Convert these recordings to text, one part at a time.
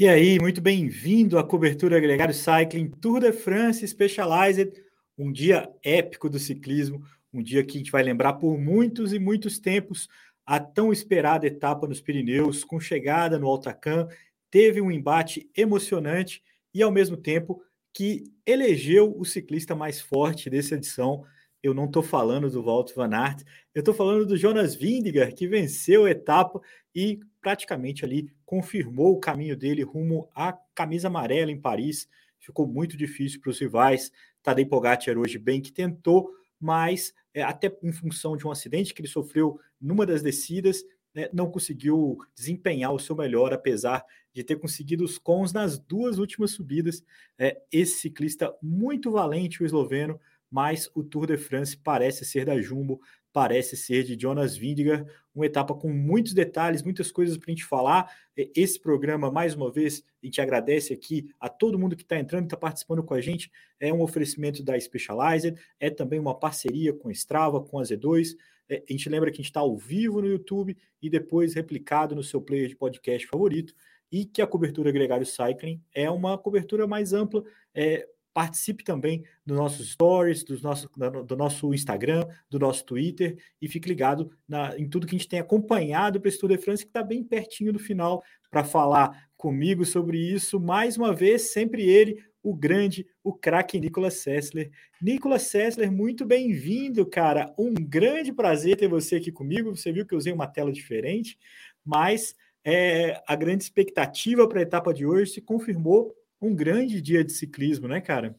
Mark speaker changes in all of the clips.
Speaker 1: E aí, muito bem-vindo à cobertura Gregário Cycling Tour de France Specialized, um dia épico do ciclismo, um dia que a gente vai lembrar por muitos e muitos tempos a tão esperada etapa nos Pirineus, com chegada no Altacan, teve um embate emocionante e, ao mesmo tempo, que elegeu o ciclista mais forte dessa edição. Eu não estou falando do Walt Van Aert, eu estou falando do Jonas Vingegaard, que venceu a etapa e praticamente ali confirmou o caminho dele rumo à camisa amarela em Paris. Ficou muito difícil para os rivais. Tadej Pogacar hoje bem que tentou, mas é, até em função de um acidente que ele sofreu numa das descidas, né, não conseguiu desempenhar o seu melhor, apesar de ter conseguido os cons nas duas últimas subidas. É, esse ciclista muito valente, o esloveno, mas o Tour de France parece ser da Jumbo, parece ser de Jonas Vingegaard, uma etapa com muitos detalhes, muitas coisas para a gente falar. Esse programa, mais uma vez, a gente agradece aqui a todo mundo que está entrando, está participando com a gente. É um oferecimento da Specialized, é também uma parceria com a Strava, com a Z2. É, a gente lembra que a gente está ao vivo no YouTube e depois replicado no seu player de podcast favorito. E que a cobertura Gregário Cycling é uma cobertura mais ampla, é, Participe também dos nossos stories, dos nossos, do nosso Instagram, do nosso Twitter e fique ligado na, em tudo que a gente tem acompanhado para o Estudo de France, que está bem pertinho do final, para falar comigo sobre isso. Mais uma vez, sempre ele, o grande, o craque Nicolas Sessler. Nicolas Sessler, muito bem-vindo, cara. Um grande prazer ter você aqui comigo. Você viu que eu usei uma tela diferente, mas é, a grande expectativa para a etapa de hoje se confirmou um grande dia de ciclismo, né, cara?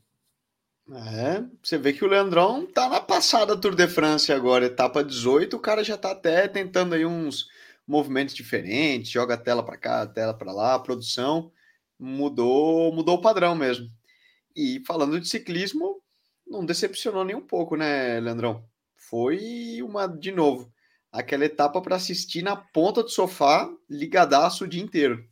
Speaker 2: É, você vê que o Leandrão tá na passada Tour de France agora, etapa 18, o cara já tá até tentando aí uns movimentos diferentes, joga a tela para cá, a tela para lá, a produção mudou, mudou o padrão mesmo. E falando de ciclismo, não decepcionou nem um pouco, né, Leandrão? Foi uma de novo, aquela etapa para assistir na ponta do sofá, ligadaço o dia inteiro.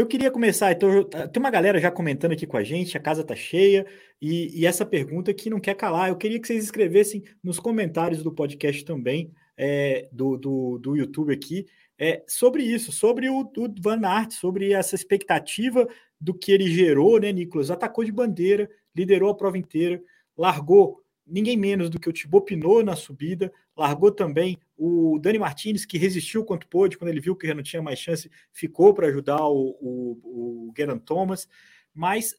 Speaker 1: Eu queria começar, então, tem uma galera já comentando aqui com a gente, a casa tá cheia, e, e, essa pergunta que não quer calar. Eu queria que vocês escrevessem nos comentários do podcast também, é, do, do, do YouTube aqui, é, sobre isso, sobre o, o Van Aert, sobre essa expectativa do que ele gerou, né, Nicolas? Atacou de bandeira, liderou a prova inteira, largou ninguém menos do que o Thibaut Pinot na subida, largou também o Dani Martinez, que resistiu quanto pôde, quando ele viu que não tinha mais chance, ficou para ajudar o, o, o Geraint Thomas, mas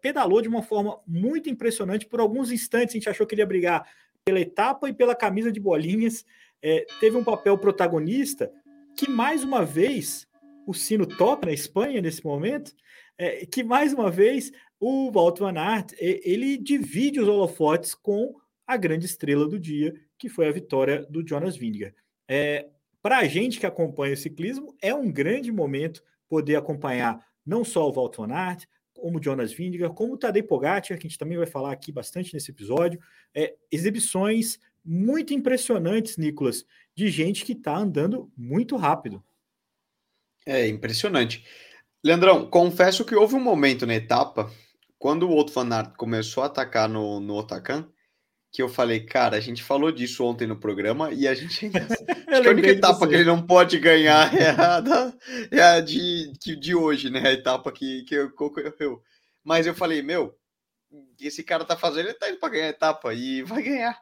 Speaker 1: pedalou de uma forma muito impressionante. Por alguns instantes a gente achou que ele ia brigar pela etapa e pela camisa de bolinhas. É, teve um papel protagonista que, mais uma vez, o sino toca na Espanha nesse momento, é, que mais uma vez o Walt Van Aert, ele divide os holofotes com a grande estrela do dia, que foi a vitória do Jonas Vingegaard. É, Para a gente que acompanha o ciclismo, é um grande momento poder acompanhar não só o Walt Van Aert, como o Jonas Vingegaard, como o Tadej Pogacar, que a gente também vai falar aqui bastante nesse episódio. É, exibições muito impressionantes, Nicolas, de gente que está andando muito rápido.
Speaker 2: É impressionante. Leandrão, confesso que houve um momento na etapa quando o outro fanart começou a atacar no, no Otakan, que eu falei, cara, a gente falou disso ontem no programa e a gente ainda. acho que a única etapa que ele não pode ganhar é a, da, é a de, de, de, hoje, né? A etapa que, que eu, eu. Mas eu falei, meu, esse cara tá fazendo, ele tá indo pra ganhar a etapa e vai ganhar.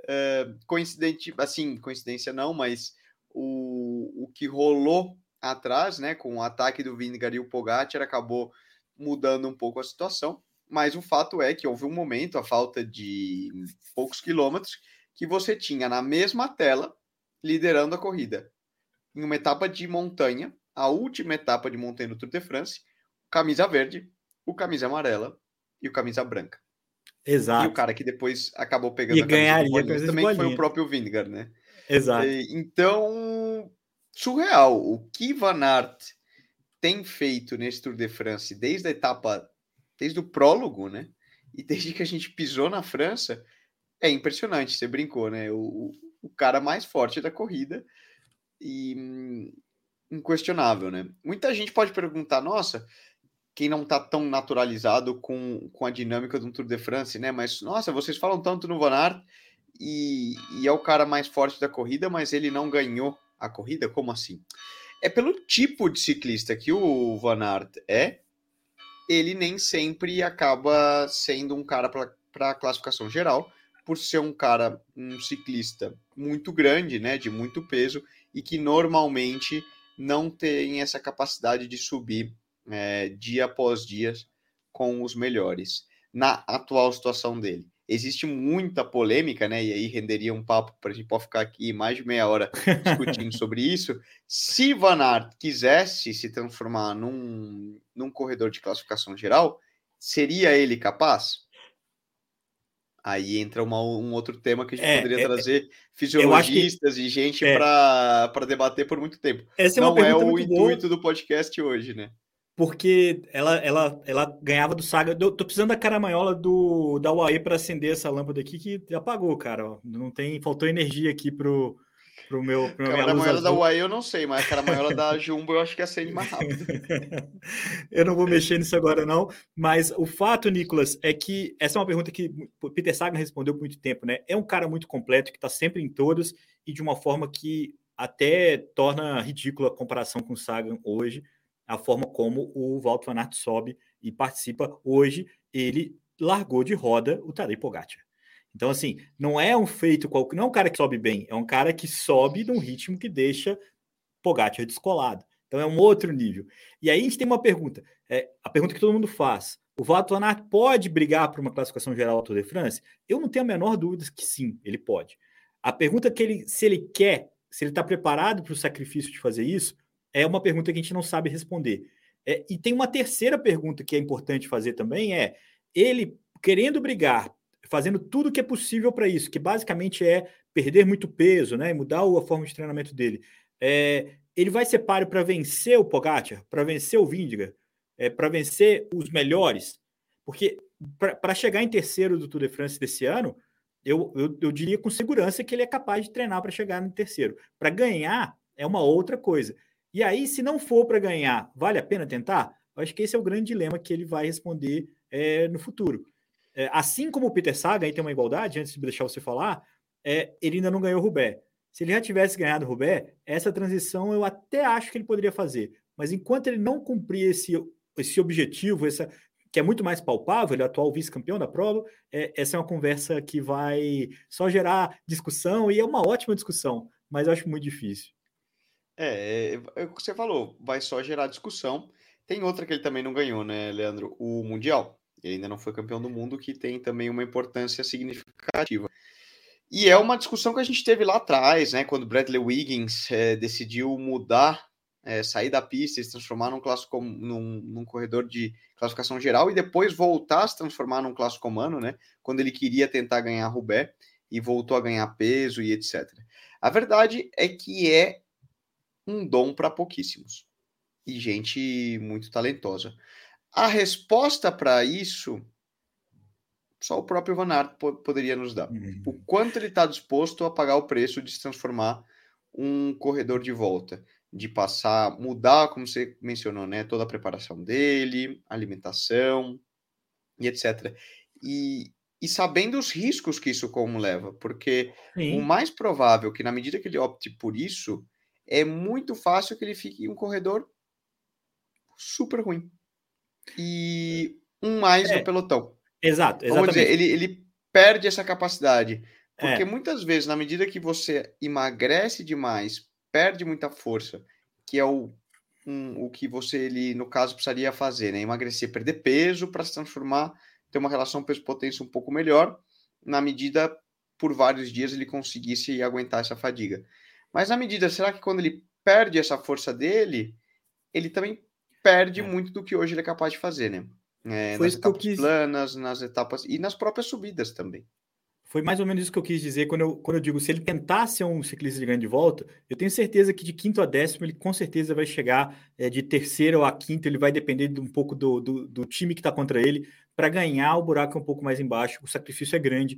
Speaker 2: Uh, coincidente, assim, coincidência não, mas o, o que rolou atrás, né, com o ataque do Vingegaard e o Pogacar, acabou mudando um pouco a situação, mas o fato é que houve um momento, a falta de poucos quilômetros, que você tinha na mesma tela liderando a corrida. Em uma etapa de montanha, a última etapa de montanha do Tour de France, camisa verde, o camisa amarela e o camisa branca.
Speaker 1: Exato.
Speaker 2: E o cara que depois acabou pegando
Speaker 1: e a ganharia a
Speaker 2: também foi o próprio Vingegaard, né?
Speaker 1: Exato.
Speaker 2: Então, surreal. O que Van Aert tem feito nesse Tour de France desde a etapa desde o prólogo, né? E desde que a gente pisou na França, é impressionante. Você brincou, né? O, o cara mais forte da corrida e hum, inquestionável, né? Muita gente pode perguntar, nossa, quem não tá tão naturalizado com, com a dinâmica do Tour de France, né? Mas, nossa, vocês falam tanto no Van Aert e, e é o cara mais forte da corrida, mas ele não ganhou a corrida? Como assim? É pelo tipo de ciclista que o Van Aert é, ele nem sempre acaba sendo um cara para a classificação geral, por ser um cara, um ciclista muito grande, né, de muito peso, e que normalmente não tem essa capacidade de subir é, dia após dia com os melhores, na atual situação dele. Existe muita polêmica, né? E aí renderia um papo para a gente pode ficar aqui mais de meia hora discutindo sobre isso. Se Van Aert quisesse se transformar num, num corredor de classificação geral, seria ele capaz? Aí entra uma, um outro tema que a gente é, poderia é, trazer fisiologistas que, e gente é, para debater por muito tempo.
Speaker 1: Essa é Não é o
Speaker 2: intuito boa. do podcast hoje, né?
Speaker 1: Porque ela, ela, ela ganhava do Saga. Eu tô precisando da caramanhola do, da UAE para acender essa lâmpada aqui que apagou, cara. Não tem, faltou energia aqui pro, pro meu. Pro
Speaker 2: a caramanhola da UAE eu não sei, mas a caramanhola da Jumbo eu acho que acende mais rápido.
Speaker 1: eu não vou mexer nisso agora, não. Mas o fato, Nicolas, é que essa é uma pergunta que Peter Sagan respondeu por muito tempo, né? É um cara muito completo, que está sempre em todas e de uma forma que até torna ridícula a comparação com o Sagan hoje, a forma como o Walter Van Aert sobe e participa. Hoje, ele largou de roda o Tadej Pogacar. Então, assim, não é um feito qualquer, não é um cara que sobe bem, é um cara que sobe num ritmo que deixa Pogacar descolado. Então é um outro nível. E aí a gente tem uma pergunta, é, a pergunta que todo mundo faz. O Aert pode brigar por uma classificação geral Tour de France? Eu não tenho a menor dúvida que sim, ele pode. A pergunta que ele, se ele quer, se ele está preparado para o sacrifício de fazer isso, é uma pergunta que a gente não sabe responder. É, e tem uma terceira pergunta que é importante fazer também: é ele querendo brigar fazendo tudo o que é possível para isso, que basicamente é perder muito peso, né, mudar a forma de treinamento dele. É, ele vai ser páreo para vencer o Pogacar, para vencer o Vindiga, é, para vencer os melhores, porque para chegar em terceiro do Tour de France desse ano, eu, eu, eu diria com segurança que ele é capaz de treinar para chegar no terceiro. Para ganhar é uma outra coisa. E aí, se não for para ganhar, vale a pena tentar? Eu acho que esse é o grande dilema que ele vai responder é, no futuro. É, assim como o Peter Saga, aí tem uma igualdade, antes de deixar você falar, é, ele ainda não ganhou o Rubé. Se ele já tivesse ganhado o Rubé, essa transição eu até acho que ele poderia fazer. Mas enquanto ele não cumprir esse, esse objetivo, essa, que é muito mais palpável, ele é atual vice-campeão da prova, é, essa é uma conversa que vai só gerar discussão, e é uma ótima discussão, mas eu acho muito difícil.
Speaker 2: É, é, é o que você falou, vai só gerar discussão. Tem outra que ele também não ganhou, né, Leandro? O Mundial. Ele ainda não foi campeão do mundo, que tem também uma importância significativa. E é uma discussão que a gente teve lá atrás, né? Quando Bradley Wiggins é, decidiu mudar, é, sair da pista e se transformar num, clássico, num, num, corredor de classificação geral e depois voltar a se transformar num clássico humano, né? Quando ele queria tentar ganhar Roubaix e voltou a ganhar peso e etc. A verdade é que é um dom para pouquíssimos e gente muito talentosa. A resposta para isso, só o próprio Van Aert poderia nos dar. Uhum. O quanto ele está disposto a pagar o preço de se transformar um corredor de volta, de passar, mudar, como você mencionou, né, toda a preparação dele, alimentação e etc. E, e sabendo os riscos que isso como leva, porque Sim. o mais provável que na medida que ele opte por isso, é muito fácil que ele fique um corredor super ruim e um mais é, no pelotão.
Speaker 1: Exato,
Speaker 2: exatamente. Vamos dizer, ele, ele perde essa capacidade. Porque é. muitas vezes, na medida que você emagrece demais, perde muita força, que é o, um, o que você, ele, no caso, precisaria fazer, né? Emagrecer, perder peso para se transformar, ter uma relação peso-potência um pouco melhor, na medida, por vários dias, ele conseguisse aguentar essa fadiga. Mas na medida, será que quando ele perde essa força dele, ele também perde é. muito do que hoje ele é capaz de fazer, né? É, nas etapas quis... planas, nas etapas e nas próprias subidas também.
Speaker 1: foi mais ou menos isso que eu quis dizer quando eu, quando eu digo, se ele tentar ser um ciclista de grande volta, eu tenho certeza que de quinto a décimo ele com certeza vai chegar é, de terceiro a quinto, ele vai depender de um pouco do, do, do time que está contra ele, para ganhar o buraco é um pouco mais embaixo, o sacrifício é grande,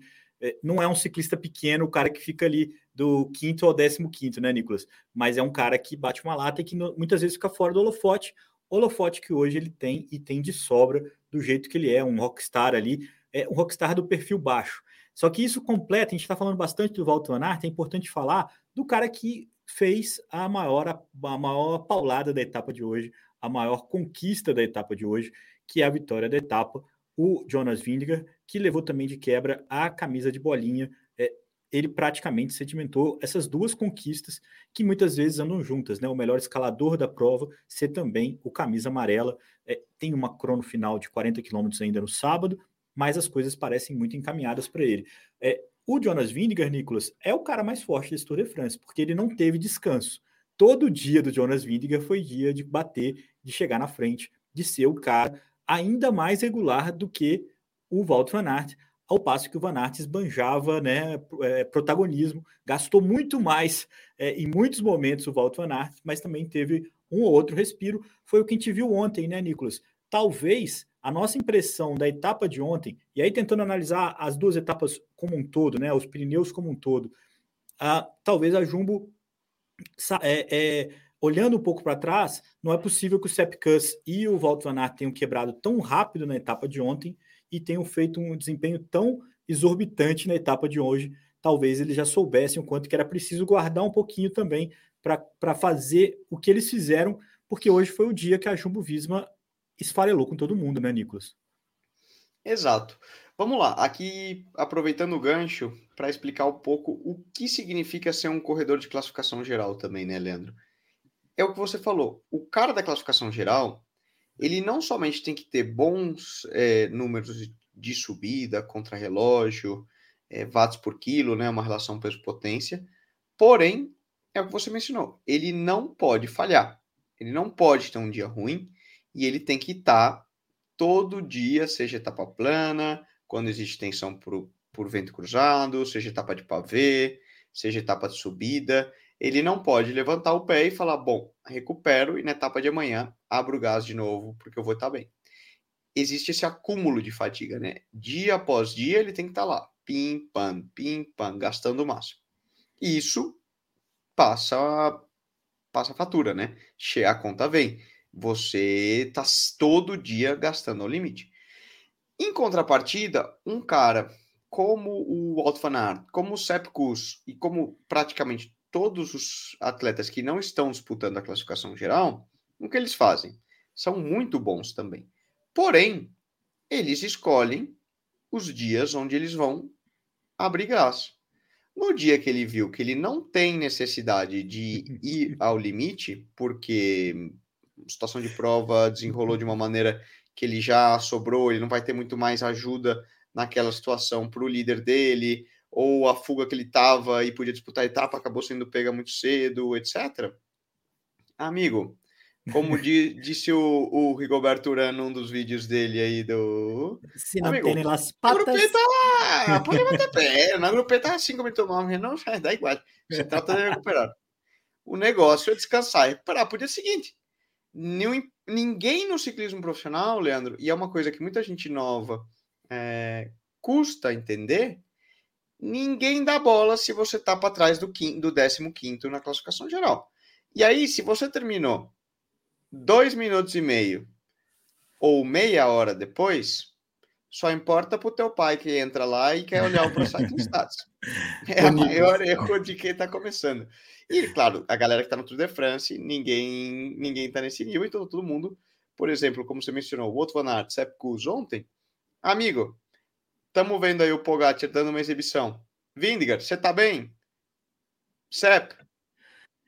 Speaker 1: não é um ciclista pequeno, o cara que fica ali do quinto ao décimo quinto, né, Nicolas? Mas é um cara que bate uma lata e que muitas vezes fica fora do holofote, holofote que hoje ele tem e tem de sobra do jeito que ele é, um rockstar ali, é um rockstar do perfil baixo. Só que isso completa, a gente está falando bastante do Walter Van é importante falar do cara que fez a maior, a maior paulada da etapa de hoje, a maior conquista da etapa de hoje, que é a vitória da etapa, o Jonas Vingegaard, que levou também de quebra a camisa de bolinha. É, ele praticamente sedimentou essas duas conquistas que muitas vezes andam juntas, né? O melhor escalador da prova ser também o camisa amarela. É, tem uma crono final de 40 quilômetros ainda no sábado, mas as coisas parecem muito encaminhadas para ele. É, o Jonas Vingegaard, Nicolas, é o cara mais forte desse Tour de France, porque ele não teve descanso. Todo dia do Jonas Vingegaard foi dia de bater, de chegar na frente, de ser o cara ainda mais regular do que o Walt Van Aert, ao passo que o Van Aert esbanjava né, é, protagonismo, gastou muito mais é, em muitos momentos o Walt Van Aert, mas também teve um ou outro respiro. Foi o que a gente viu ontem, né, Nicolas? Talvez a nossa impressão da etapa de ontem, e aí tentando analisar as duas etapas como um todo, né, os Pirineus como um todo, talvez a Jumbo, é, é, olhando um pouco para trás, não é possível que o Sepp Kuss e o Walt Van Aert tenham quebrado tão rápido na etapa de ontem e tenham feito um desempenho tão exorbitante na etapa de hoje. Talvez eles já soubessem o quanto que era preciso guardar um pouquinho também para fazer o que eles fizeram, porque hoje foi o dia que a Jumbo Visma esfarelou com todo mundo, né, Nicolas?
Speaker 2: Exato. Vamos lá, aqui aproveitando o gancho para explicar um pouco o que significa ser um corredor de classificação geral também, né, Leandro? É o que você falou. O cara da classificação geral, ele não somente tem que ter bons é, números de subida, contra-relógio, é, watts por quilo, né, uma relação peso-potência, porém, é o que você mencionou, ele não pode falhar. Ele não pode ter um dia ruim, e ele tem que estar tá todo dia, seja etapa plana, quando existe tensão por, por vento cruzado, seja etapa de pavê, seja etapa de subida. Ele não pode levantar o pé e falar: bom, recupero e na etapa de amanhã abro o gás de novo, porque eu vou estar bem. Existe esse acúmulo de fadiga, né? Dia após dia ele tem que estar lá, pim, pam, pim, pam, gastando o máximo. Isso passa passa fatura, né? A conta vem você está todo dia gastando ao limite. Em contrapartida, um cara como o Walt van como o Sepp Kuss e como praticamente todos os atletas que não estão disputando a classificação geral, o que eles fazem? São muito bons também. Porém, eles escolhem os dias onde eles vão abrir gás. No dia que ele viu que ele não tem necessidade de ir ao limite, porque situação de prova desenrolou de uma maneira que ele já sobrou, ele não vai ter muito mais ajuda naquela situação para o líder dele, ou a fuga que ele estava e podia disputar a etapa acabou sendo pega muito cedo, etc. Amigo, como disse o, o Rigoberto Urano num dos vídeos dele aí do.
Speaker 1: Se não Amigo, tem las patas.
Speaker 2: Grupeta, pode bater pé. Na grupeta, 5 minutos mal, não, dá igual. Se trata de recuperar. O negócio é descansar e recuperar para o dia seguinte ninguém no ciclismo profissional, Leandro, e é uma coisa que muita gente nova é, custa entender, ninguém dá bola se você tá para trás do, quinto, do 15 na classificação geral. E aí, se você terminou dois minutos e meio ou meia hora depois, só importa pro teu pai que entra lá e quer olhar o ProCycling Stats. É o maior erro de quem está começando. E, claro, a galera que está no Tour de France, ninguém ninguém está nesse nível, então todo mundo, por exemplo, como você mencionou, o Otto Van Aert, Sepp Kuss ontem, amigo, estamos vendo aí o Pogacar dando uma exibição. Vindigar, você tá bem? Sepp,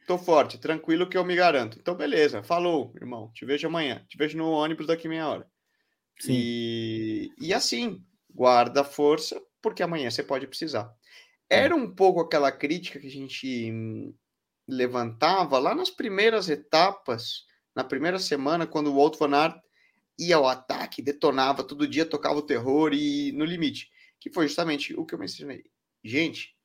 Speaker 2: tô forte, tranquilo que eu me garanto. Então, beleza, falou, irmão, te vejo amanhã, te vejo no ônibus daqui meia hora. Sim. E, e assim, guarda força, porque amanhã você pode precisar. Era um pouco aquela crítica que a gente levantava lá nas primeiras etapas, na primeira semana, quando o Walt Van Aert ia ao ataque, detonava todo dia, tocava o terror e no limite, que foi justamente o que eu mencionei. gente,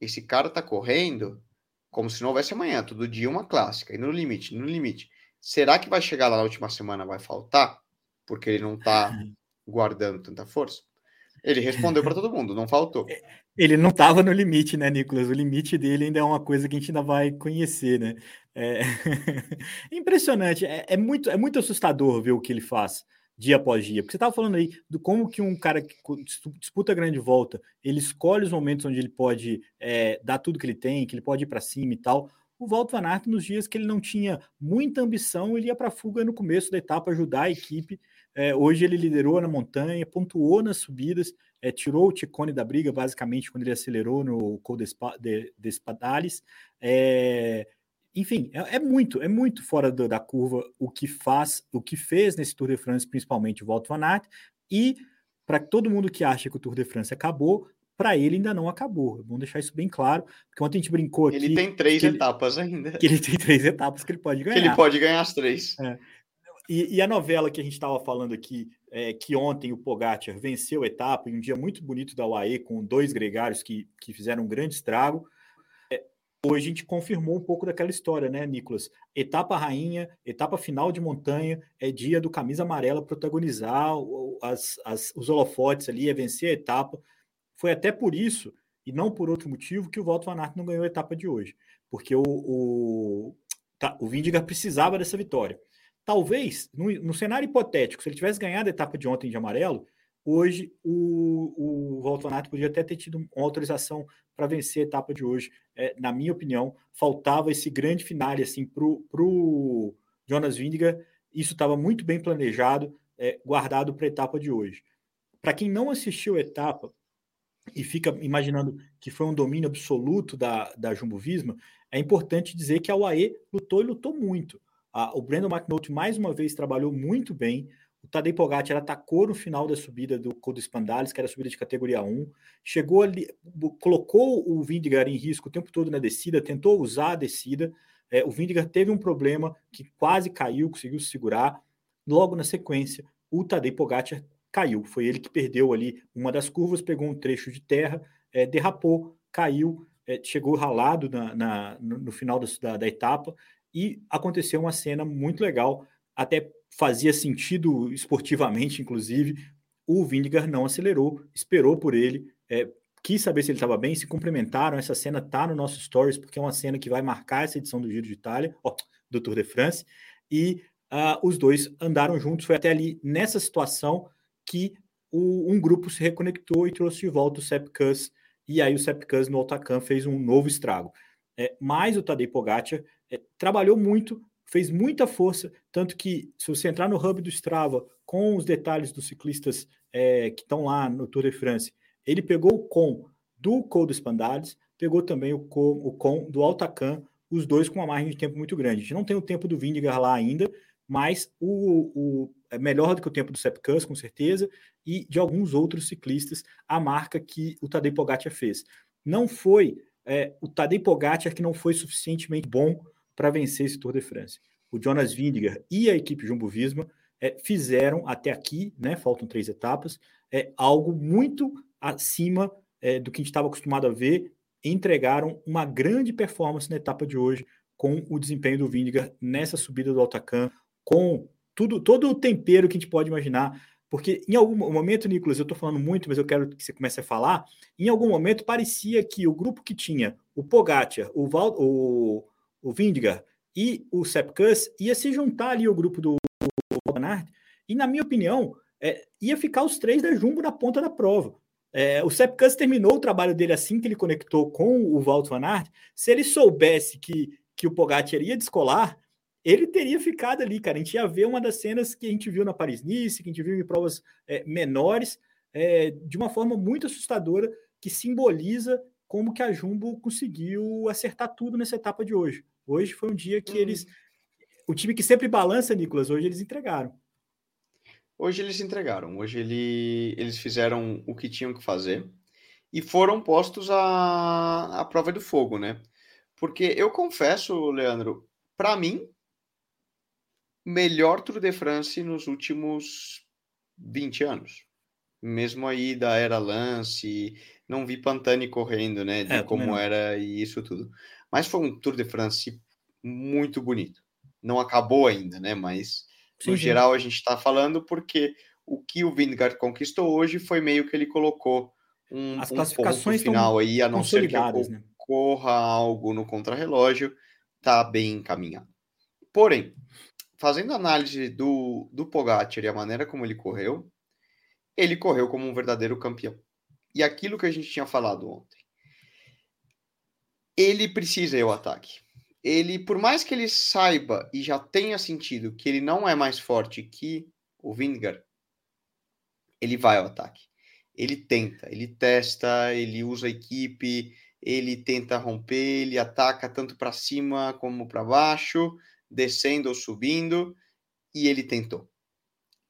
Speaker 2: esse cara tá correndo como se não houvesse amanhã, todo dia uma clássica, e no limite, no limite. Será que vai chegar lá na última semana, vai faltar? Porque ele não tá guardando tanta força? Ele respondeu para todo mundo, não faltou.
Speaker 1: Ele não estava no limite, né, Nicolas? O limite dele ainda é uma coisa que a gente ainda vai conhecer, né? É... Impressionante, é, é, muito, é muito assustador ver o que ele faz dia após dia. Porque você estava falando aí do como que um cara que disputa a grande volta, ele escolhe os momentos onde ele pode é, dar tudo que ele tem, que ele pode ir para cima e tal. O Walter Van Aert, nos dias que ele não tinha muita ambição, ele ia para a fuga no começo da etapa, ajudar a equipe. É, hoje ele liderou na montanha, pontuou nas subidas, é, tirou o Ticone da briga, basicamente, quando ele acelerou no Col de, de Espadales. É, enfim, é, é, muito, é muito fora do, da curva o que faz, o que fez nesse Tour de France, principalmente o Walter Van Aert, e para todo mundo que acha que o Tour de France acabou, para ele ainda não acabou. Vamos deixar isso bem claro, porque ontem a gente brincou aqui.
Speaker 2: Ele tem três etapas ele, ainda.
Speaker 1: Que ele tem três etapas que ele pode ganhar.
Speaker 2: Que ele pode ganhar as três.
Speaker 1: É. E, e, a novela que a gente estava falando aqui, é, que ontem o Pogacar venceu a etapa em um dia muito bonito da UAE, com dois gregários que, que fizeram um grande estrago. Hoje a gente confirmou um pouco daquela história, né, Nicolas? Etapa rainha, etapa final de montanha, é dia do camisa amarela protagonizar as, as, os holofotes ali, é vencer a etapa. Foi até por isso, e não por outro motivo, que o Walter Van Aert não ganhou a etapa de hoje. Porque o, o, tá, o Vindigar precisava dessa vitória. Talvez, no, no cenário hipotético, se ele tivesse ganhado a etapa de ontem de amarelo, Hoje, o, o Valtonato podia até ter tido uma autorização para vencer a etapa de hoje. É, na minha opinião, faltava esse grande finale assim, para o Jonas Vindiga. Isso estava muito bem planejado, é, guardado para a etapa de hoje. Para quem não assistiu a etapa e fica imaginando que foi um domínio absoluto da, da Jumbo Visma, é importante dizer que a UAE lutou e lutou muito. A, o Brandon McNulty mais uma vez trabalhou muito bem. O Tadej Pogacar atacou no final da subida do Col dos Pandales, que era a subida de categoria 1. Chegou ali, colocou o Vindigar em risco o tempo todo na descida, tentou usar a descida. É, o Vindigar teve um problema que quase caiu, conseguiu se segurar. Logo na sequência, o Tadej Pogacar caiu. Foi ele que perdeu ali uma das curvas, pegou um trecho de terra, é, derrapou, caiu, é, chegou ralado na, na no, no, final da, da etapa e aconteceu uma cena muito legal, até fazia sentido esportivamente, inclusive. O Vindigar não acelerou, esperou por ele, é, quis saber se ele estava bem, se cumprimentaram. Essa cena tá no nosso stories, porque é uma cena que vai marcar essa edição do Giro de Itália, ó, do Tour de France. E uh, os dois andaram juntos. Foi até ali nessa situação que o, um grupo se reconectou e trouxe de volta o Sepp Kuss. E aí o Sepp Kuss no Otacan fez um novo estrago. É, o Tadej Pogacar é, trabalhou muito fez muita força, tanto que se você entrar no hub do Strava com os detalhes dos ciclistas é, que estão lá no Tour de France, ele pegou o com do Col dos Pandales, pegou também o com, o com do Altacan, os dois com uma margem de tempo muito grande. A gente não tem o tempo do Vindigar lá ainda, mas o, o é melhor do que o tempo do Sepkus, com certeza, e de alguns outros ciclistas, a marca que o Tadej Pogacar fez. Não foi é, o Tadej Pogacar que não foi suficientemente bom para vencer esse Tour de France. O Jonas Vindiger e a equipe Jumbo Visma é, fizeram até aqui, né, faltam três etapas, é, algo muito acima é, do que a gente estava acostumado a ver, entregaram uma grande performance na etapa de hoje com o desempenho do Vindiger nessa subida do Altacan, com tudo, todo o tempero que a gente pode imaginar, porque em algum momento, Nicolas, eu estou falando muito, mas eu quero que você comece a falar. Em algum momento parecia que o grupo que tinha o Pogacar, o, Val, o o Vindigar e o Sepkus ia se juntar ali ao grupo do Van e na minha opinião é, ia ficar os três da Jumbo na ponta da prova. É, o Sepkus terminou o trabalho dele assim que ele conectou com o Walt Van Aert. Se ele soubesse que, que o Pogacar ia descolar, ele teria ficado ali, cara. A gente ia ver uma das cenas que a gente viu na Paris-Nice, que a gente viu em provas é, menores, é, de uma forma muito assustadora, que simboliza como que a Jumbo conseguiu acertar tudo nessa etapa de hoje. Hoje foi um dia que hum. eles. O time que sempre balança, Nicolas, hoje eles entregaram.
Speaker 2: Hoje eles entregaram. Hoje ele, eles fizeram o que tinham que fazer e foram postos à, à prova do fogo, né? Porque eu confesso, Leandro, para mim, melhor Tour de France nos últimos 20 anos. Mesmo aí da era Lance, não vi Pantani correndo, né? De
Speaker 1: É,
Speaker 2: como era e isso tudo. Mas foi um Tour de France muito bonito. Não acabou ainda, né? Mas
Speaker 1: Sim,
Speaker 2: no
Speaker 1: sim.
Speaker 2: geral a gente está falando porque o que o Vingegaard conquistou hoje foi meio que ele colocou um,
Speaker 1: As
Speaker 2: um
Speaker 1: classificações
Speaker 2: ponto final aí, a não ser que
Speaker 1: né?
Speaker 2: ocorra algo no contrarrelógio, tá bem encaminhado. Porém, fazendo análise do, do Pogacar e a maneira como ele correu, ele correu como um verdadeiro campeão. E aquilo que a gente tinha falado ontem. Ele precisa ir ao ataque. Ele, por mais que ele saiba e já tenha sentido que ele não é mais forte que o Vingegaard, ele vai ao ataque. Ele tenta, ele testa, ele usa a equipe, ele tenta romper, ele ataca tanto para cima como para baixo, descendo ou subindo, e ele tentou.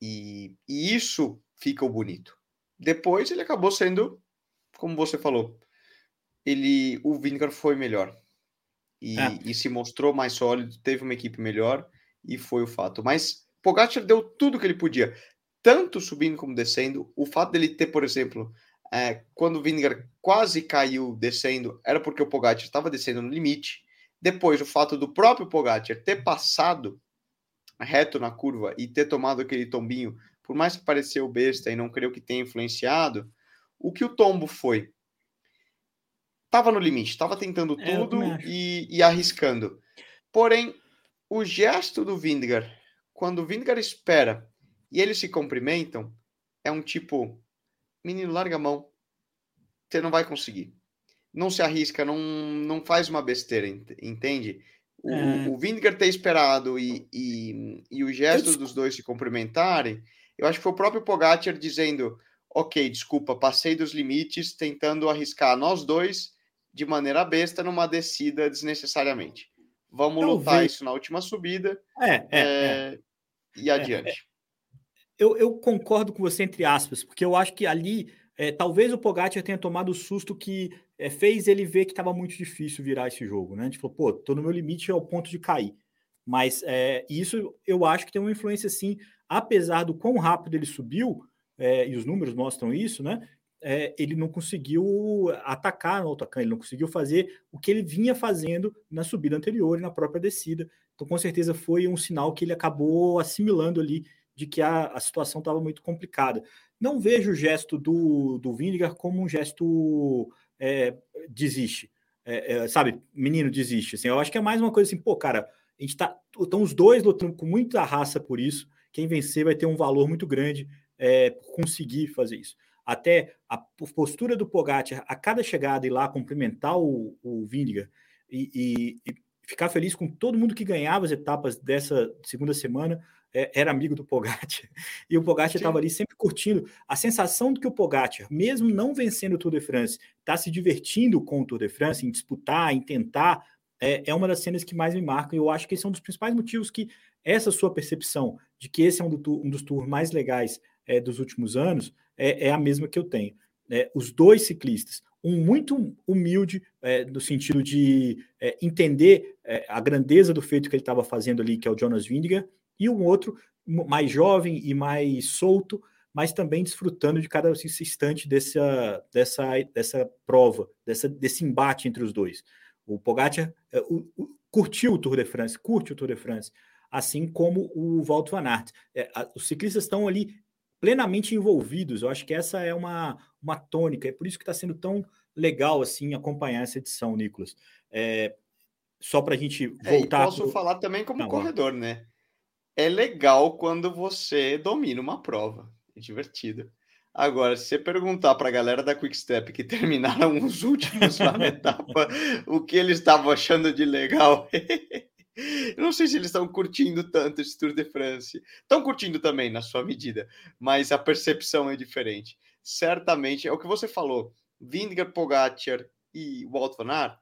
Speaker 2: E, e isso fica o bonito. Depois ele acabou sendo, como você falou, ele, o Vingegaard foi melhor e,
Speaker 1: É.
Speaker 2: e se mostrou mais sólido, teve uma equipe melhor e foi o fato. Mas Pogacar deu tudo que ele podia, tanto subindo como descendo. O fato dele ter, por exemplo, é, quando o Vingegaard quase caiu descendo, era porque o Pogacar estava descendo no limite. Depois, o fato do próprio Pogacar ter passado reto na curva e ter tomado aquele tombinho, por mais que pareceu besta e não creio que tenha influenciado, o que o tombo foi? Tava no limite, tava tentando
Speaker 1: É, eu
Speaker 2: tudo
Speaker 1: acho.
Speaker 2: e, e arriscando. Porém, o gesto do Vingegaard, quando o Vingegaard espera e eles se cumprimentam, é um tipo, menino, larga a mão, você não vai conseguir. Não se arrisca, não, não faz uma besteira, ent- entende? O,
Speaker 1: É.
Speaker 2: o ter esperado e, e, e o gesto
Speaker 1: discu-
Speaker 2: dos dois se cumprimentarem, eu acho que foi o próprio Pogacar dizendo, ok, desculpa, passei dos limites, tentando arriscar nós dois de maneira besta numa descida desnecessariamente. Vamos lutar isso na última subida
Speaker 1: É, é, é.
Speaker 2: é, e adiante.
Speaker 1: Eu, eu concordo com você, entre aspas, porque eu acho que ali, é, talvez o Pogacar tenha tomado o susto que é, fez ele ver que estava muito difícil virar esse jogo, né? A gente falou, pô, tô no meu limite ao ponto de cair. Mas é, isso eu acho que tem uma influência, sim, apesar do quão rápido ele subiu, é, e os números mostram isso, né? É, ele não conseguiu atacar no Autocan, ele não conseguiu fazer o que ele vinha fazendo na subida anterior e na própria descida. Então, com certeza, foi um sinal que ele acabou assimilando ali de que a, a situação estava muito complicada. Não vejo o gesto do, do Vingegaard como um gesto é, desiste, é, sabe, menino desiste. Assim, eu acho que é mais uma coisa assim, pô, cara, a gente tá, estão os dois lutando com muita raça por isso. Quem vencer vai ter um valor muito grande é, conseguir fazer isso. Até a postura do Pogacar a cada chegada ir lá cumprimentar o, o Vingegaard e, e, e ficar feliz com todo mundo que ganhava as etapas dessa segunda semana é, era amigo do Pogacar. E o Pogacar estava ali sempre curtindo. A sensação de que o Pogacar, mesmo não vencendo o Tour de France, está se divertindo com o Tour de France, em disputar, em tentar, é, é, uma das cenas que mais me marcam. E eu acho que esse é um dos principais motivos que essa sua percepção de que esse é um, do, um dos tours mais legais é, dos últimos anos é, é, a mesma que eu tenho. É, os dois ciclistas, um muito humilde, é, no sentido de é, entender a grandeza do feito que ele estava fazendo ali, que é o Jonas Vingegaard, e um outro mais jovem e mais solto, mas também desfrutando de cada instante dessa, dessa, dessa prova, dessa, desse embate entre os dois. O Pogacar o, o, curtiu o Tour de France, curte o Tour de France, assim como o Walt van Aert. É, os ciclistas estão ali plenamente envolvidos. Eu acho que essa é uma, uma tônica, é por isso que está sendo tão legal assim acompanhar essa edição, Nicolas. É, só para a gente voltar.
Speaker 2: É, posso pro... falar também como Não, corredor, né? É legal quando você domina uma prova. É divertido. Agora, se você perguntar para a galera da Quickstep que terminaram os últimos lá na etapa, o que eles estavam achando de legal, eu não sei se eles estão curtindo tanto esse Tour de France. Estão curtindo também, na sua medida, mas a percepção é diferente. Certamente, é o que você falou, Vingegaard, Pogacar e Walt van Aert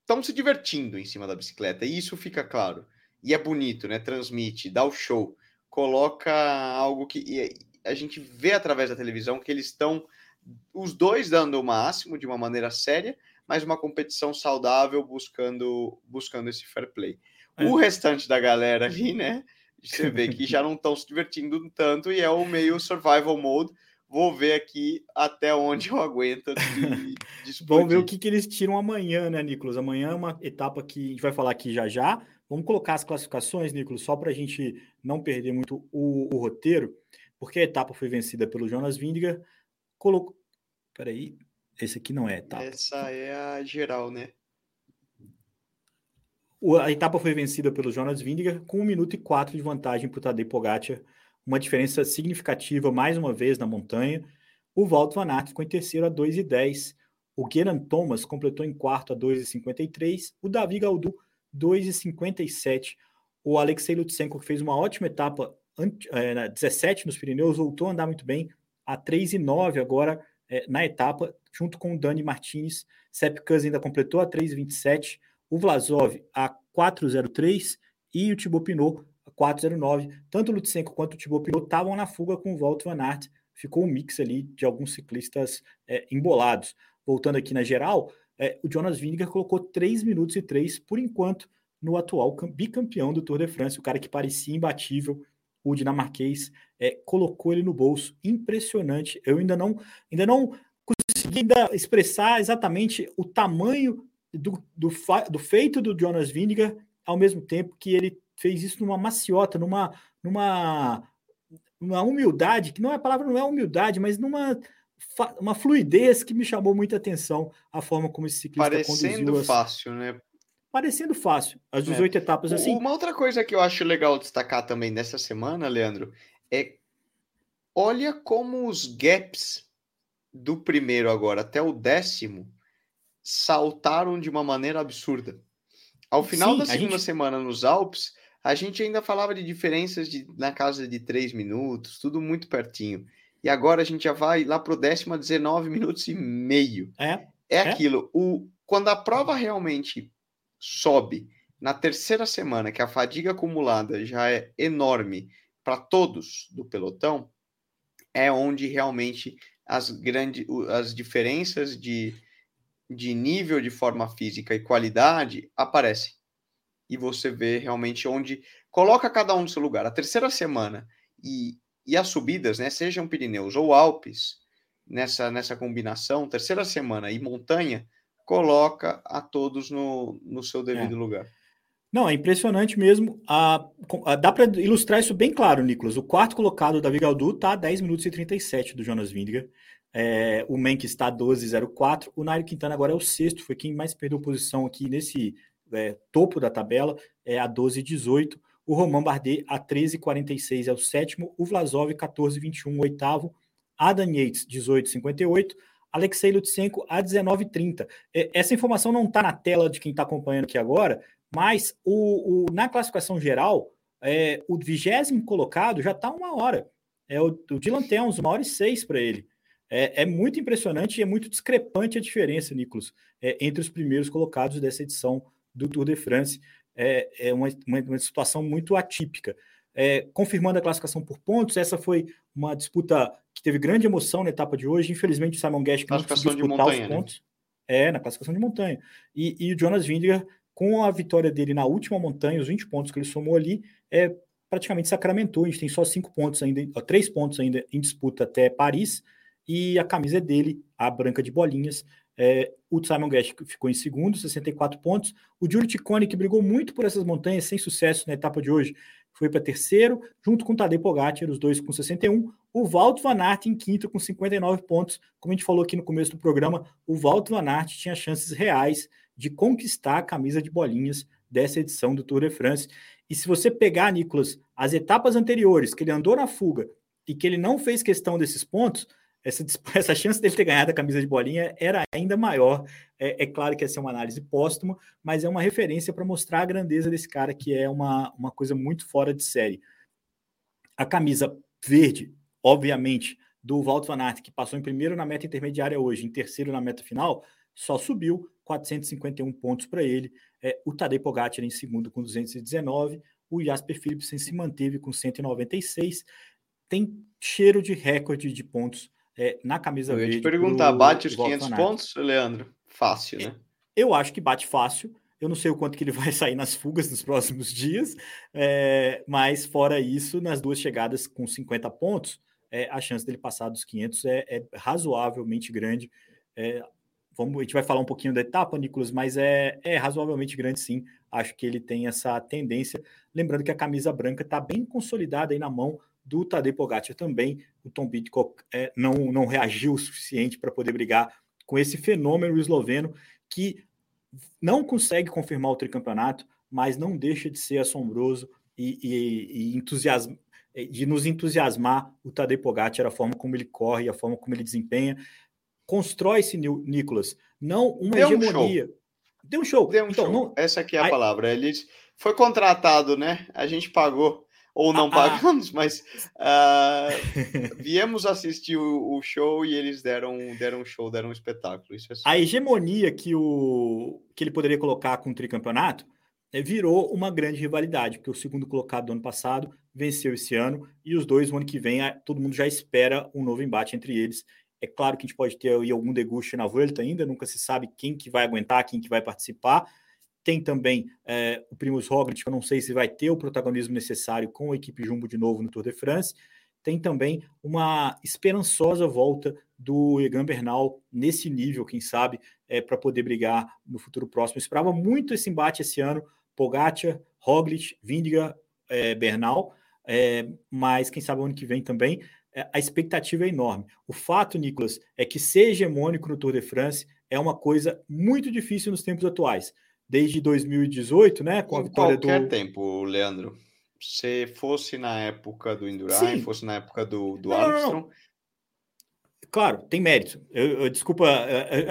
Speaker 2: estão se divertindo em cima da bicicleta, e isso fica claro. E é bonito, né? Transmite, dá o show, coloca algo que a gente vê através da televisão que eles estão os dois dando o máximo de uma maneira séria, mas uma competição saudável buscando buscando esse fair play. É. O restante da galera ali, né, Você vê que já não estão se divertindo tanto e é o meio survival mode. Vou ver aqui até onde eu aguento de,
Speaker 1: de Vamos ver o que, que eles tiram amanhã, né, Nicolas? Amanhã é uma etapa que a gente vai falar aqui já já. Vamos colocar as classificações, Nicolas, só para a gente não perder muito o, o, roteiro, porque a etapa foi vencida pelo Jonas Vindiger. Colocou. Peraí, esse aqui não é a etapa.
Speaker 2: Essa é a geral, né?
Speaker 1: A etapa foi vencida pelo Jonas Vindiger com 1 minuto e 4 de vantagem para o Tadej Pogacar, uma diferença significativa mais uma vez na montanha. O Walt Van Aert ficou em terceiro a 2 e 10. O Geran Thomas completou em quarto a 2 e 53. O Davi Gaudu 2 e 57. O Alexei Lutsenko que fez uma ótima etapa é, 17 nos Pirineus, voltou a andar muito bem a 3 e 9 agora é, na etapa, junto com o Dani Martinez. Sepp Kuss ainda completou a 3 e 27 o Vlasov a 4,03 e o Thibaut Pinot a 4,09. Tanto o Lutsenko quanto o Thibaut Pinot estavam na fuga com o Walt Van Aert. Ficou um mix ali de alguns ciclistas é, embolados. Voltando aqui na geral, é, o Jonas Vingegaard colocou 3 minutos e 3 por enquanto no atual bicampeão do Tour de France, o cara que parecia imbatível, o dinamarquês, é, colocou ele no bolso. Impressionante. Eu ainda não, ainda não consegui ainda expressar exatamente o tamanho do, do, do feito do Jonas Vingegaard, ao mesmo tempo que ele fez isso numa maciota, numa, numa, numa humildade, que não é a palavra, não é humildade, mas numa uma fluidez que me chamou muita atenção a forma como esse ciclista
Speaker 2: Parecendo. Parecendo fácil, né?
Speaker 1: Parecendo fácil, as 18 é. etapas assim.
Speaker 2: Uma outra coisa que eu acho legal destacar também nessa semana, Leandro, é olha como os gaps do primeiro agora até o décimo saltaram de uma maneira absurda. Ao final Sim, da segunda gente... semana nos Alpes, a gente ainda falava de diferenças de, na casa de 3 minutos, tudo muito pertinho. E agora a gente já vai lá para o décimo a 19 minutos e meio.
Speaker 1: É,
Speaker 2: é, é aquilo. O, quando a prova realmente sobe na terceira semana, que a fadiga acumulada já é enorme para todos do pelotão, é onde realmente as grandes as diferenças de de nível de forma física e qualidade aparecem. E você vê realmente onde coloca cada um no seu lugar. A terceira semana e, e as subidas, né, sejam Pirineus ou Alpes, nessa, nessa combinação, terceira semana e montanha, coloca a todos no, no seu devido é. lugar.
Speaker 1: Não, é impressionante mesmo. Dá para ilustrar isso bem claro, Nicolas. O quarto colocado, Davi Galdu, está a 10 minutos e 37 do Jonas Vindiger. É, o Menck está a 12,04. O Nairo Quintana agora é o sexto, foi quem mais perdeu posição aqui nesse é, topo da tabela, é a 12,18. O Roman Bardet a 13,46 é o sétimo. O Vlasov 14,21, oitavo. Adam Yates 18,58. Alexei Lutsenko a 19,30. É, essa informação não está na tela de quem está acompanhando aqui agora, mas o, o na classificação geral, é, o vigésimo colocado já está uma hora. É o, o Dylan Towns, uma hora e seis para ele. É, é, muito impressionante e é muito discrepante a diferença, Nicolas, é, entre os primeiros colocados dessa edição do Tour de France. É, é uma, uma, uma, situação muito atípica. É, confirmando a classificação por pontos, essa foi uma disputa que teve grande emoção na etapa de hoje. Infelizmente, o Simon Guest não conseguiu disputar montanha, os né? pontos. Né? É, na classificação de montanha. E, e o Jonas Vingegaard, com a vitória dele na última montanha, os 20 pontos que ele somou ali, é praticamente sacramentou. A gente tem só cinco pontos ainda, ó, três pontos ainda em disputa até Paris e a camisa é dele, a branca de bolinhas. É, o Simon Guest ficou em segundo, 64 pontos. O Giulio Ticone, que brigou muito por essas montanhas, sem sucesso na etapa de hoje, foi para terceiro, junto com o Tadej Pogacar, os dois com 61. O Walt Van Aert em quinto com 59 pontos. Como a gente falou aqui no começo do programa, o Walt Van Aert tinha chances reais de conquistar a camisa de bolinhas dessa edição do Tour de France. E se você pegar, Nicolas, as etapas anteriores, que ele andou na fuga e que ele não fez questão desses pontos, essa, essa chance dele ter ganhado a camisa de bolinha era ainda maior. É, é claro que essa é uma análise póstuma, mas é uma referência para mostrar a grandeza desse cara, que é uma, uma coisa muito fora de série. A camisa verde, obviamente, do Walt Van Aert, que passou em primeiro na meta intermediária hoje, em terceiro na meta final, só subiu 451 pontos para ele. É, o Tadej Pogacar em segundo com 219, o Jasper Philipsen se manteve com 196. Tem cheiro de recorde de pontos é, na camisa verde.
Speaker 2: Eu ia te perguntar, bate os 500 pontos, Leandro? Fácil, né?
Speaker 1: Eu acho que bate fácil. Eu não sei o quanto que ele vai sair nas fugas nos próximos dias, é, mas fora isso, nas duas chegadas com 50 pontos, é, a chance dele passar dos 500 é, é razoavelmente grande. Vamos, a gente vai falar um pouquinho da etapa, Nicolas, mas é, é razoavelmente grande sim. Acho que ele tem essa tendência. Lembrando que a camisa branca está bem consolidada aí na mão do Tadej Pogacar também. O Tom Pitcock é, não, não reagiu o suficiente para poder brigar com esse fenômeno esloveno que não consegue confirmar o tricampeonato, mas não deixa de ser assombroso e, e, e de nos entusiasmar o Tadej Pogacar, a forma como ele corre, a forma como ele desempenha. Constrói-se, Nicolas, não uma Deu hegemonia. Um
Speaker 2: Deu um show. Deu um então, show. Não... Essa aqui é a Aí... palavra. Ele foi contratado, né? A gente pagou ou não ah, ah. pagamos, ah. mas uh, viemos assistir o, o, show e eles deram, deram um show, deram um espetáculo. Isso é
Speaker 1: a hegemonia que, o, que ele poderia colocar com o tricampeonato é, virou uma grande rivalidade, porque o segundo colocado do ano passado venceu esse ano e os dois, no ano que vem, todo mundo já espera um novo embate entre eles. É claro que a gente pode ter aí algum deguste na volta ainda, nunca se sabe quem que vai aguentar, quem que vai participar, tem também é, o Primus Roglic, que eu não sei se vai ter o protagonismo necessário com a equipe Jumbo de novo no Tour de France. Tem também uma esperançosa volta do Egan Bernal nesse nível, quem sabe, é, para poder brigar no futuro próximo. Eu esperava muito esse embate esse ano, Pogacar, Roglic, Vindiga, é, Bernal, é, mas quem sabe o ano que vem também. É, a expectativa é enorme. O fato, Nicolas, é que ser hegemônico no Tour de France é uma coisa muito difícil nos tempos atuais desde 2018, né?
Speaker 2: Com a vitória qualquer do. tempo, Leandro. Se fosse na época do Indurain, fosse na época do, do não, Armstrong. Não, não.
Speaker 1: Claro, tem mérito. Eu, eu desculpa,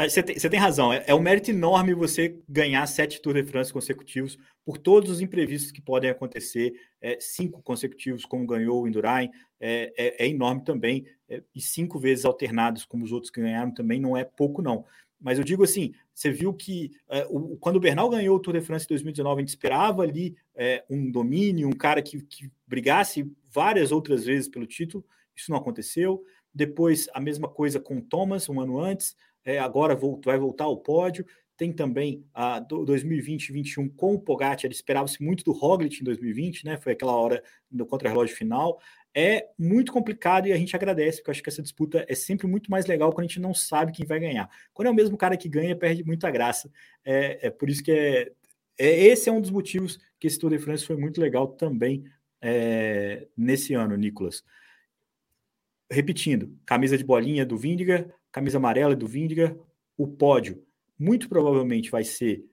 Speaker 1: você tem, tem, razão. É, é, um mérito enorme você ganhar sete Tour de France consecutivos por todos os imprevistos que podem acontecer. É, cinco consecutivos, como ganhou o Indurain, é, é, é enorme também. É, e cinco vezes alternados, como os outros que ganharam, também não é pouco, não. Mas eu digo assim, você viu que é, o, quando o Bernal ganhou o Tour de France em 2019, a gente esperava ali é, um domínio, um cara que, que brigasse várias outras vezes pelo título. Isso não aconteceu. Depois, a mesma coisa com o Thomas, um ano antes. É, agora vai voltar ao pódio. Tem também a 2020 e 2021 com o Pogacar. Esperava-se muito do Roglic em 2020, né? Foi aquela hora do contra-relógio final é muito complicado e a gente agradece, porque eu acho que essa disputa é sempre muito mais legal quando a gente não sabe quem vai ganhar. Quando é o mesmo cara que ganha, perde muita graça. É, é por isso que é, é, esse é um dos motivos que esse Tour de France foi muito legal também é, nesse ano, Nicolas. Repetindo, camisa de bolinha do Vindiga, camisa amarela do Vindiga, o pódio muito provavelmente vai ser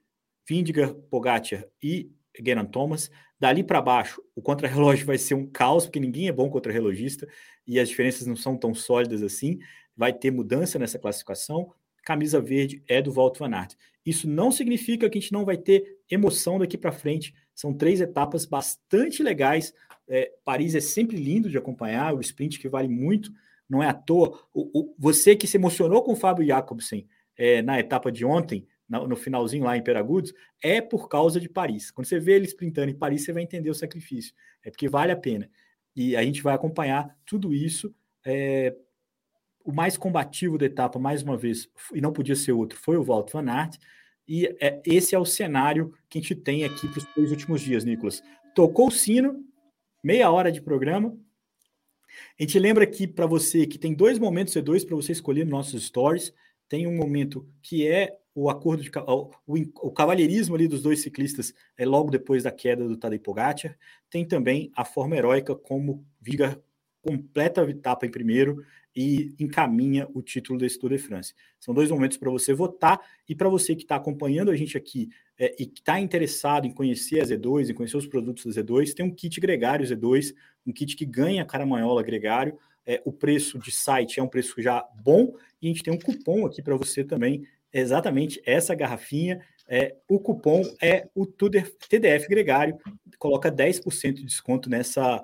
Speaker 1: Vindiga, Pogacar e Geran Thomas. Dali para baixo, o contra-relógio vai ser um caos, porque ninguém é bom contra-relogista e as diferenças não são tão sólidas assim. Vai ter mudança nessa classificação. Camisa verde é do Walter Van Aert. Isso não significa que a gente não vai ter emoção daqui para frente. São três etapas bastante legais. É, Paris é sempre lindo de acompanhar, o sprint que vale muito, não é à toa. O, o, você que se emocionou com o Fábio Jacobsen é, na etapa de ontem, no finalzinho lá em Peragudos, é por causa de Paris. Quando você vê ele sprintando em Paris, você vai entender o sacrifício. É porque vale a pena. E a gente vai acompanhar tudo isso. É, o mais combativo da etapa, mais uma vez, e não podia ser outro, foi o Walt Van Aert. E é, esse é o cenário que a gente tem aqui para os últimos dias, Nicolas. Tocou o sino, meia hora de programa. A gente lembra aqui para você que tem dois momentos C2 para você escolher nos nossos stories. Tem um momento que é o acordo de o, o cavalheirismo ali dos dois ciclistas é logo depois da queda do Tadej Pogacar. Tem também a forma heróica como Viga completa a etapa em primeiro e encaminha o título desse Tour de France. São dois momentos para você votar e para você que está acompanhando a gente aqui é, e que está interessado em conhecer a Z2, em conhecer os produtos da Z2, tem um kit gregário Z2, um kit que ganha caramanhola gregário. É, o preço de site é um preço já bom e a gente tem um cupom aqui para você também exatamente essa garrafinha. É, o cupom é o TDF Gregário, coloca 10% de desconto nessa,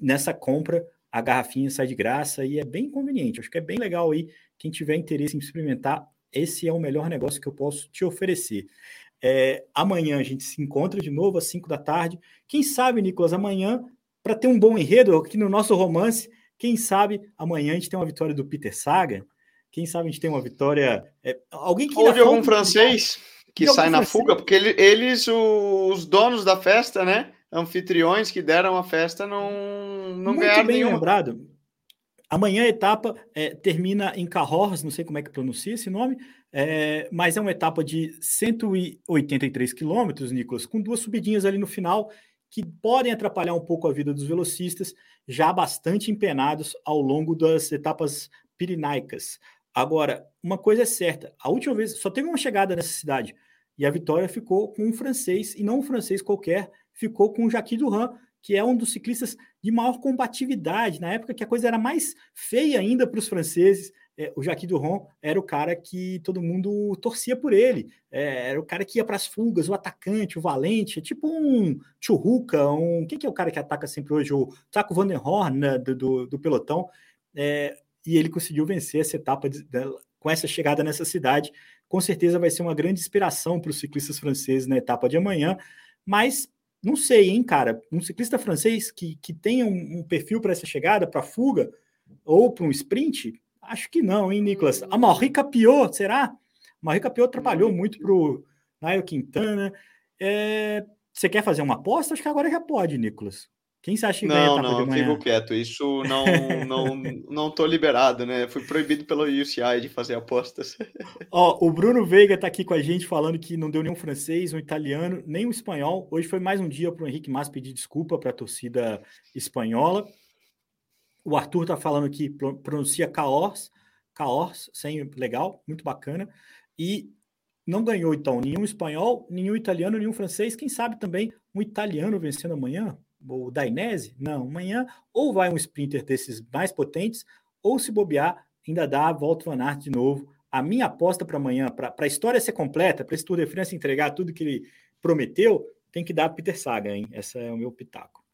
Speaker 1: nessa compra. A garrafinha sai de graça e é bem conveniente. Acho que é bem legal aí. Quem tiver interesse em experimentar, esse é o melhor negócio que eu posso te oferecer. É, amanhã a gente se encontra de novo às 5 da tarde. Quem sabe, Nicolas, amanhã, para ter um bom enredo aqui no nosso romance, quem sabe amanhã a gente tem uma vitória do Peter Saga quem sabe a gente tem uma vitória. É, alguém que
Speaker 2: Ou de algum francês. que sai na fuga, porque ele, eles, os donos da festa, né? Anfitriões que deram a festa, não, não
Speaker 1: Muito
Speaker 2: ganharam
Speaker 1: bem
Speaker 2: nenhuma.
Speaker 1: lembrado. Amanhã a etapa é, termina em Cahors, não sei como é que pronuncia esse nome, é, mas é uma etapa de 183 quilômetros, Nicolas, com duas subidinhas ali no final que podem atrapalhar um pouco a vida dos velocistas, já bastante empenados ao longo das etapas pirinaicas. Agora, uma coisa é certa: a última vez só teve uma chegada nessa cidade e a vitória ficou com um francês, e não um francês qualquer, ficou com o Jacques Durand, que é um dos ciclistas de maior combatividade, na época que a coisa era mais feia ainda para os franceses. É, o Jacques Durand era o cara que todo mundo torcia por ele, é, era o cara que ia para as fugas, o atacante, o valente, é tipo um Churruca, um. Quem que é o cara que ataca sempre hoje? O Taco Van Horn né, do, do, do, pelotão. É, e ele conseguiu vencer essa etapa de, de, com essa chegada nessa cidade. Com certeza vai ser uma grande inspiração para os ciclistas franceses na etapa de amanhã, mas não sei, hein, cara. Um ciclista francês que, que tenha um, um perfil para essa chegada, para fuga, ou para um sprint, acho que não, hein, Nicolas? A Maurice Capiot, será? Maurice Capiot atrapalhou muito para o Nairo Quintana. É, você quer fazer uma aposta? Acho que agora já pode, Nicolas. Quem você acha que
Speaker 2: não, ganha Não, não, fico quieto. Isso não, não, não tô liberado, né? Fui proibido pelo UCI de fazer apostas.
Speaker 1: Ó, o Bruno Veiga tá aqui com a gente falando que não deu nenhum francês, um italiano, nem um espanhol. Hoje foi mais um dia para o Henrique Mas pedir desculpa para a torcida espanhola. O Arthur tá falando que pronuncia Caors, Caors, sem legal, muito bacana. E não ganhou então nenhum espanhol, nenhum italiano, nenhum francês. Quem sabe também um italiano vencendo amanhã? O Dainese? Não, amanhã ou vai um sprinter desses mais potentes, ou se bobear, ainda dá a volta Van Aert de novo. A minha aposta para amanhã, para a história ser completa, para esse Tour de France entregar tudo que ele prometeu, tem que dar a Peter Saga, hein? Esse é o meu pitaco.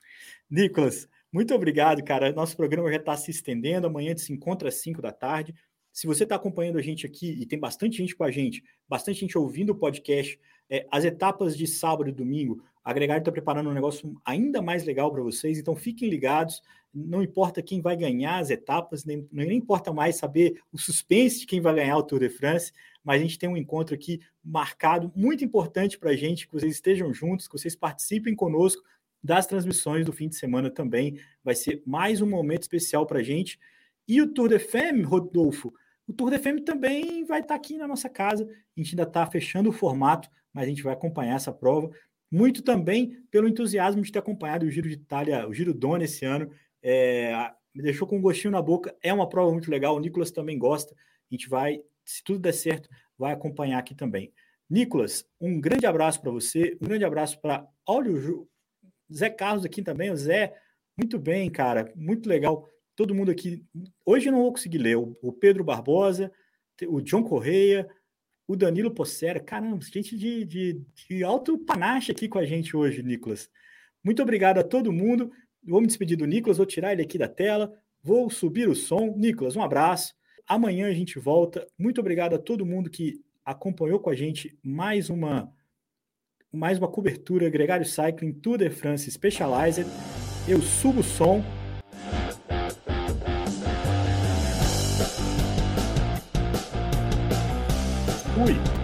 Speaker 1: Nicolas, muito obrigado, cara. Nosso programa já está se estendendo. Amanhã a gente se encontra às 5 da tarde. Se você está acompanhando a gente aqui, e tem bastante gente com a gente, bastante gente ouvindo o podcast, é, as etapas de sábado e domingo, a Gregário está preparando um negócio ainda mais legal para vocês, então fiquem ligados. Não importa quem vai ganhar as etapas, nem, nem importa mais saber o suspense de quem vai ganhar o Tour de France, mas a gente tem um encontro aqui marcado, muito importante para a gente, que vocês estejam juntos, que vocês participem conosco das transmissões do fim de semana também. Vai ser mais um momento especial para a gente. E o Tour de Femme, Rodolfo, o Tour de Femme também vai estar tá aqui na nossa casa. A gente ainda está fechando o formato, mas a gente vai acompanhar essa prova muito também pelo entusiasmo de ter acompanhado o Giro de Itália, o Giro Dona esse ano. É, me deixou com um gostinho na boca. É uma prova muito legal. O Nicolas também gosta. A gente vai, se tudo der certo, vai acompanhar aqui também. Nicolas, um grande abraço para você. Um grande abraço para. Olha o Zé Carlos aqui também. O Zé, muito bem, cara. Muito legal. Todo mundo aqui. Hoje eu não vou conseguir ler. O Pedro Barbosa, o John Correia, o Danilo Possera. Caramba, gente de, de, de alto panache aqui com a gente hoje, Nicolas. Muito obrigado a todo mundo. Vou me despedir do Nicolas, vou tirar ele aqui da tela, vou subir o som. Nicolas, um abraço. Amanhã a gente volta. Muito obrigado a todo mundo que acompanhou com a gente mais uma mais uma cobertura Gregário Cycling Tour de France Specialized. Eu subo o som. Fui!